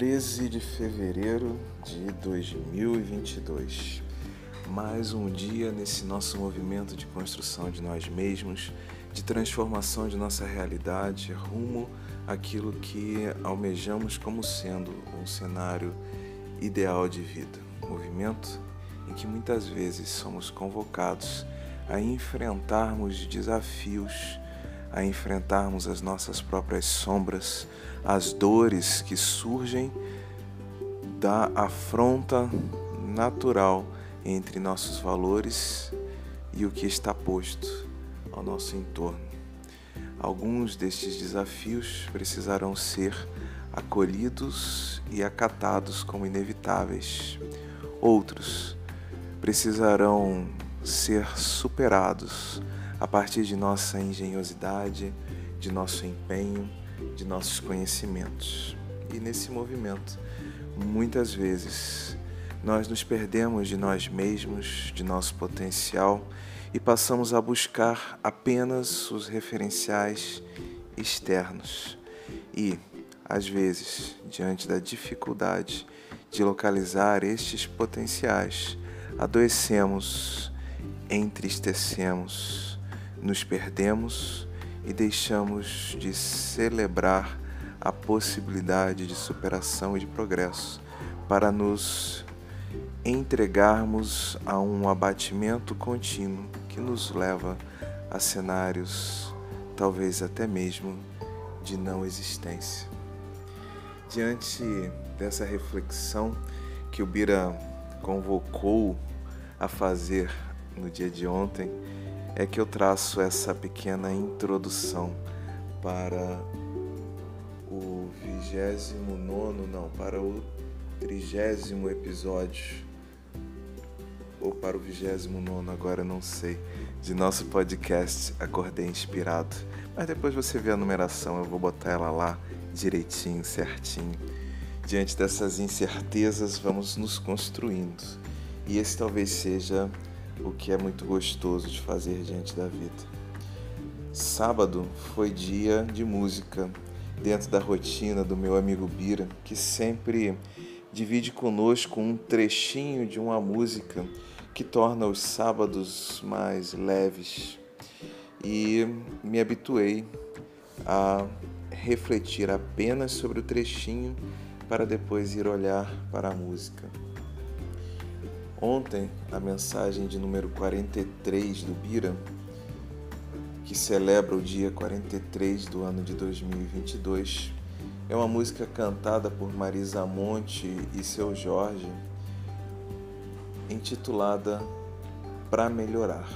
13 de fevereiro de 2022. Mais um dia nesse nosso movimento de construção de nós mesmos, de transformação de nossa realidade rumo àquilo que almejamos como sendo um cenário ideal de vida. Movimento em que muitas vezes somos convocados a enfrentarmos desafios a enfrentarmos as nossas próprias sombras, as dores que surgem da afronta natural entre nossos valores e o que está posto ao nosso entorno. Alguns destes desafios precisarão ser acolhidos e acatados como inevitáveis. Outros precisarão ser superados a partir de nossa engenhosidade, de nosso empenho, de nossos conhecimentos. E nesse movimento, muitas vezes, nós nos perdemos de nós mesmos, de nosso potencial e passamos a buscar apenas os referenciais externos. E, às vezes, diante da dificuldade de localizar estes potenciais, adoecemos, entristecemos, nos perdemos e deixamos de celebrar a possibilidade de superação e de progresso para nos entregarmos a um abatimento contínuo que nos leva a cenários talvez até mesmo de não existência. Diante dessa reflexão que o Bira convocou a fazer no dia de ontem, é que eu traço essa pequena introdução para o vigésimo nono, não, para o trigésimo episódio, ou para o vigésimo nono, agora não sei, de nosso podcast Acordei Inspirado. Mas depois você vê a numeração, eu vou botar ela lá direitinho, certinho. Diante dessas incertezas, vamos nos construindo. E esse talvez seja o que é muito gostoso de fazer diante da vida. Sábado foi dia de música dentro da rotina do meu amigo Bira, que sempre divide conosco um trechinho de uma música que torna os sábados mais leves. E me habituei a refletir apenas sobre o trechinho para depois ir olhar para a música. Ontem, a mensagem de número 43 do Bira, que celebra o dia 43 do ano de 2022, é uma música cantada por Marisa Monte e seu Jorge, intitulada Pra Melhorar.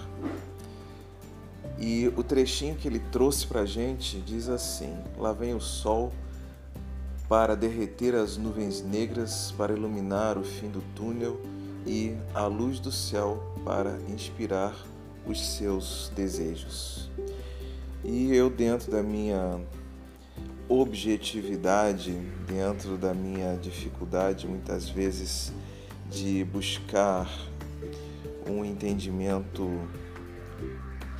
E o trechinho que ele trouxe pra gente diz assim: Lá vem o sol para derreter as nuvens negras, para iluminar o fim do túnel e a luz do céu para inspirar os seus desejos. E eu, dentro da minha objetividade, dentro da minha dificuldade, muitas vezes, de buscar um entendimento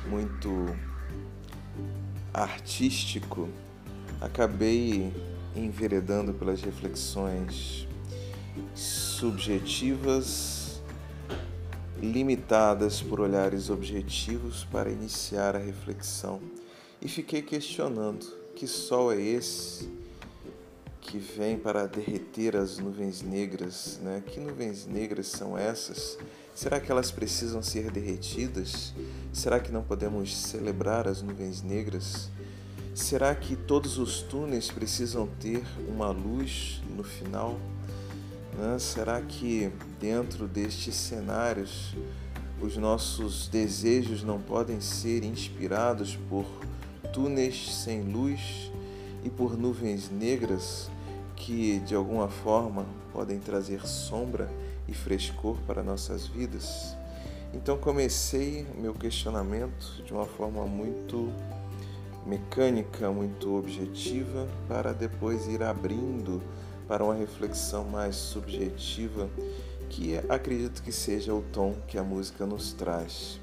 muito artístico, acabei enveredando pelas reflexões subjetivas, limitadas por olhares objetivos para iniciar a reflexão. E fiquei questionando: que sol é esse que vem para derreter as nuvens negras? Né? Que nuvens negras são essas? Será que elas precisam ser derretidas? Será que não podemos celebrar as nuvens negras? Será que todos os túneis precisam ter uma luz no final? Né? Será que dentro destes cenários os nossos desejos não podem ser inspirados por túneis sem luz e por nuvens negras que de alguma forma podem trazer sombra e frescor para nossas vidas? Então comecei meu questionamento de uma forma muito mecânica, muito objetiva, para depois ir abrindo para uma reflexão mais subjetiva, que acredito que seja o tom que a música nos traz.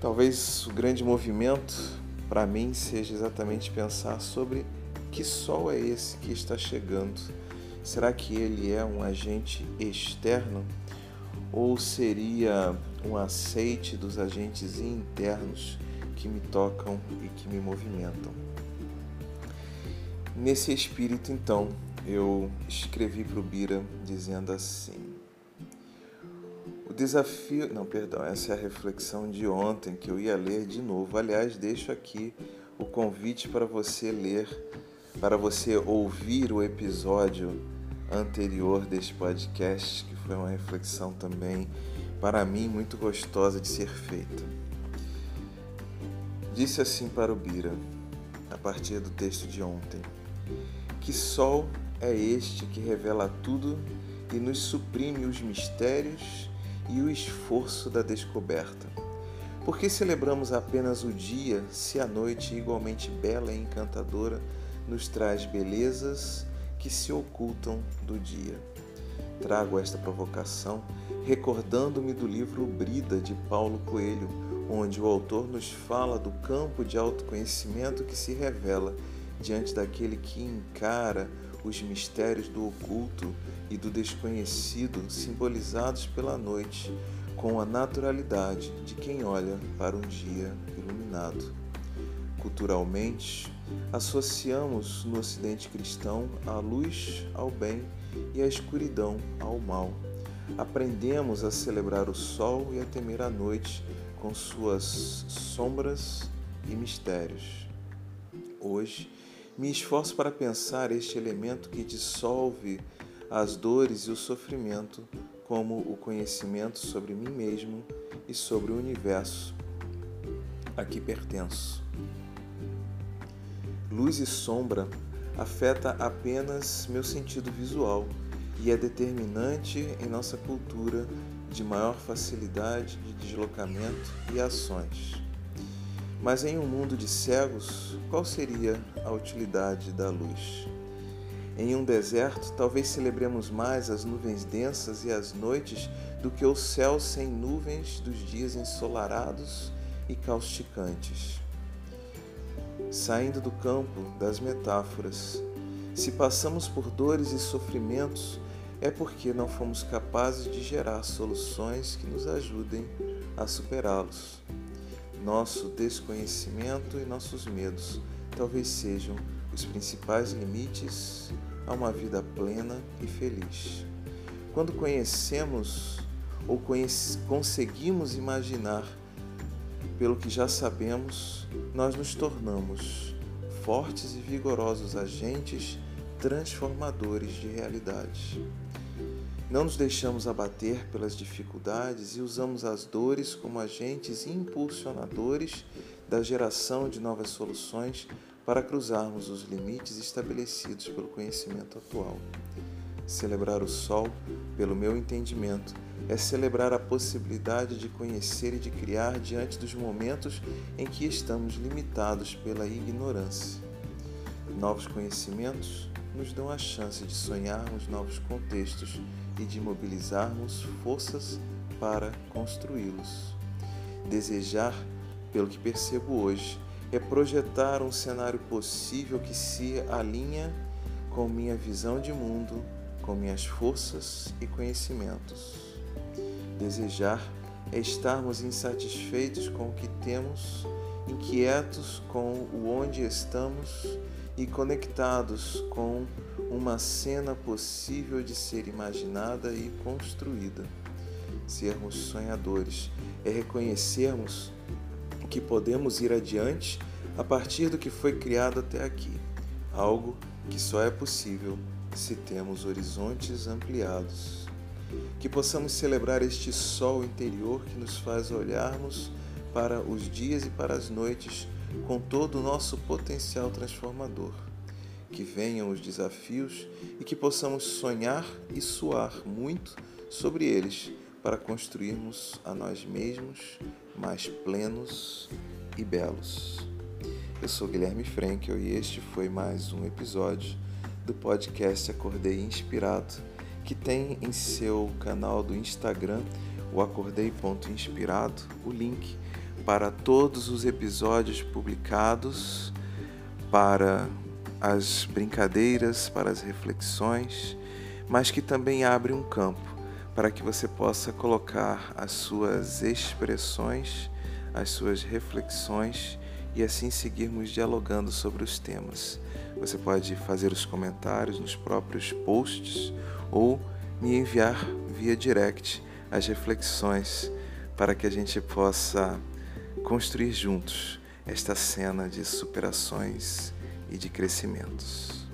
Talvez o grande movimento para mim seja exatamente pensar sobre Que sol é esse que está chegando? Será que ele é um agente externo? Ou seria um aceite dos agentes internos que me tocam e que me movimentam? Nesse espírito, então, eu escrevi para o Bira dizendo assim: O desafio. Não, perdão, essa é a reflexão de ontem que eu ia ler de novo. Aliás, deixo aqui o convite para você ler, para você ouvir o episódio anterior deste podcast, que foi uma reflexão também, para mim, muito gostosa de ser feita. Disse assim para o Bira, a partir do texto de ontem: Que sol é este que revela tudo e nos suprime os mistérios e o esforço da descoberta. Por que celebramos apenas o dia se a noite, igualmente bela e encantadora, nos traz belezas que se ocultam do dia? Trago esta provocação recordando-me do livro Brida de Paulo Coelho, onde o autor nos fala do campo de autoconhecimento que se revela diante daquele que encara os mistérios do oculto e do desconhecido simbolizados pela noite, com a naturalidade de quem olha para um dia iluminado. Culturalmente, associamos no Ocidente cristão a luz ao bem e a escuridão ao mal. Aprendemos a celebrar o sol e a temer a noite com suas sombras e mistérios. Hoje, me esforço para pensar este elemento que dissolve as dores e o sofrimento como o conhecimento sobre mim mesmo e sobre o universo a que pertenço. Luz e sombra afeta apenas meu sentido visual e é determinante em nossa cultura de maior facilidade de deslocamento e ações. Mas em um mundo de cegos, qual seria a utilidade da luz? Em um deserto, talvez celebremos mais as nuvens densas e as noites do que o céu sem nuvens dos dias ensolarados e causticantes. Saindo do campo das metáforas, se passamos por dores e sofrimentos, é porque não fomos capazes de gerar soluções que nos ajudem a superá-los. Nosso desconhecimento e nossos medos talvez sejam os principais limites a uma vida plena e feliz. Quando conhecemos ou conhece, conseguimos imaginar pelo que já sabemos, nós nos tornamos fortes e vigorosos agentes transformadores de realidade. Não nos deixamos abater pelas dificuldades e usamos as dores como agentes impulsionadores da geração de novas soluções para cruzarmos os limites estabelecidos pelo conhecimento atual. Celebrar o sol, pelo meu entendimento, é celebrar a possibilidade de conhecer e de criar diante dos momentos em que estamos limitados pela ignorância. Novos conhecimentos nos dão a chance de sonharmos novos contextos e de mobilizarmos forças para construí-los. Desejar, pelo que percebo hoje, é projetar um cenário possível que se alinha com minha visão de mundo, com minhas forças e conhecimentos. Desejar é estarmos insatisfeitos com o que temos, inquietos com o onde estamos e conectados com uma cena possível de ser imaginada e construída. Sermos sonhadores é reconhecermos que podemos ir adiante a partir do que foi criado até aqui, algo que só é possível se temos horizontes ampliados. Que possamos celebrar este sol interior que nos faz olharmos para os dias e para as noites com todo o nosso potencial transformador. Que venham os desafios e que possamos sonhar e suar muito sobre eles para construirmos a nós mesmos mais plenos e belos. Eu sou Guilherme Frankel e este foi mais um episódio do podcast Acordei Inspirado, que tem em seu canal do Instagram, o acordei.inspirado, o link para todos os episódios publicados, para as brincadeiras, para as reflexões, mas que também abre um campo para que você possa colocar as suas expressões, as suas reflexões e assim seguirmos dialogando sobre os temas. Você pode fazer os comentários nos próprios posts ou me enviar via direct as reflexões para que a gente possa construir juntos esta cena de superações e de crescimentos.